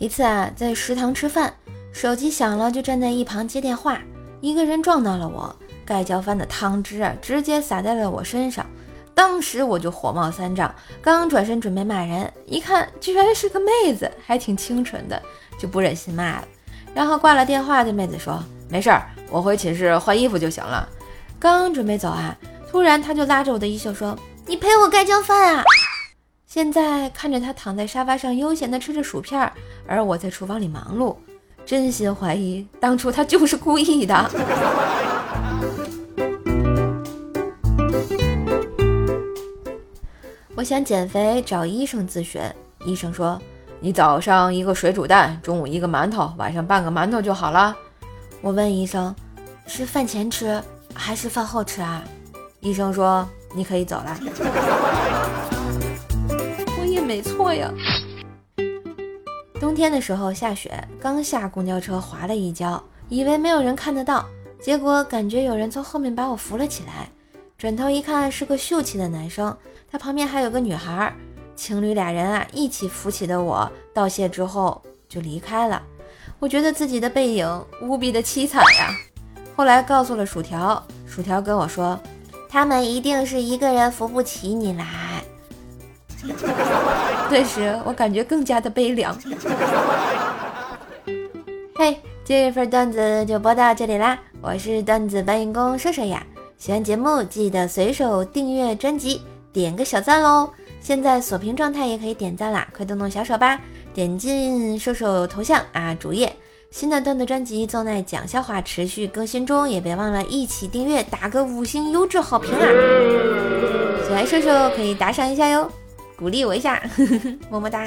一次啊，在食堂吃饭，手机响了，就站在一旁接电话。一个人撞到了我，盖浇饭的汤汁啊，直接洒在了我身上。当时我就火冒三丈，刚转身准备骂人，一看居然是个妹子，还挺清纯的，就不忍心骂了。然后挂了电话，对妹子说：“没事儿，我回寝室换衣服就行了。”刚准备走啊，突然他就拉着我的衣袖说：“你陪我盖浇饭啊！”现在看着他躺在沙发上悠闲地吃着薯片，而我在厨房里忙碌，真心怀疑当初他就是故意的。我想减肥，找医生咨询。医生说：“你早上一个水煮蛋，中午一个馒头，晚上半个馒头就好了。”我问医生：“是饭前吃还是饭后吃啊？”医生说：“你可以走了。” 也没错呀。冬天的时候下雪，刚下公交车滑了一跤，以为没有人看得到，结果感觉有人从后面把我扶了起来。转头一看，是个秀气的男生，他旁边还有个女孩，情侣俩人啊一起扶起的我，道谢之后就离开了。我觉得自己的背影无比的凄惨呀。后来告诉了薯条，薯条跟我说，他们一定是一个人扶不起你来。顿时我感觉更加的悲凉。嘿，这份段子就播到这里啦！我是段子搬运工瘦瘦呀，喜欢节目记得随手订阅专辑，点个小赞喽！现在锁屏状态也可以点赞啦，快动动小手吧！点进瘦瘦头像啊，主页新的段子专辑正在讲笑话，持续更新中，也别忘了一起订阅，打个五星优质好评啊！喜欢瘦瘦可以打赏一下哟。鼓励我一下，么么哒。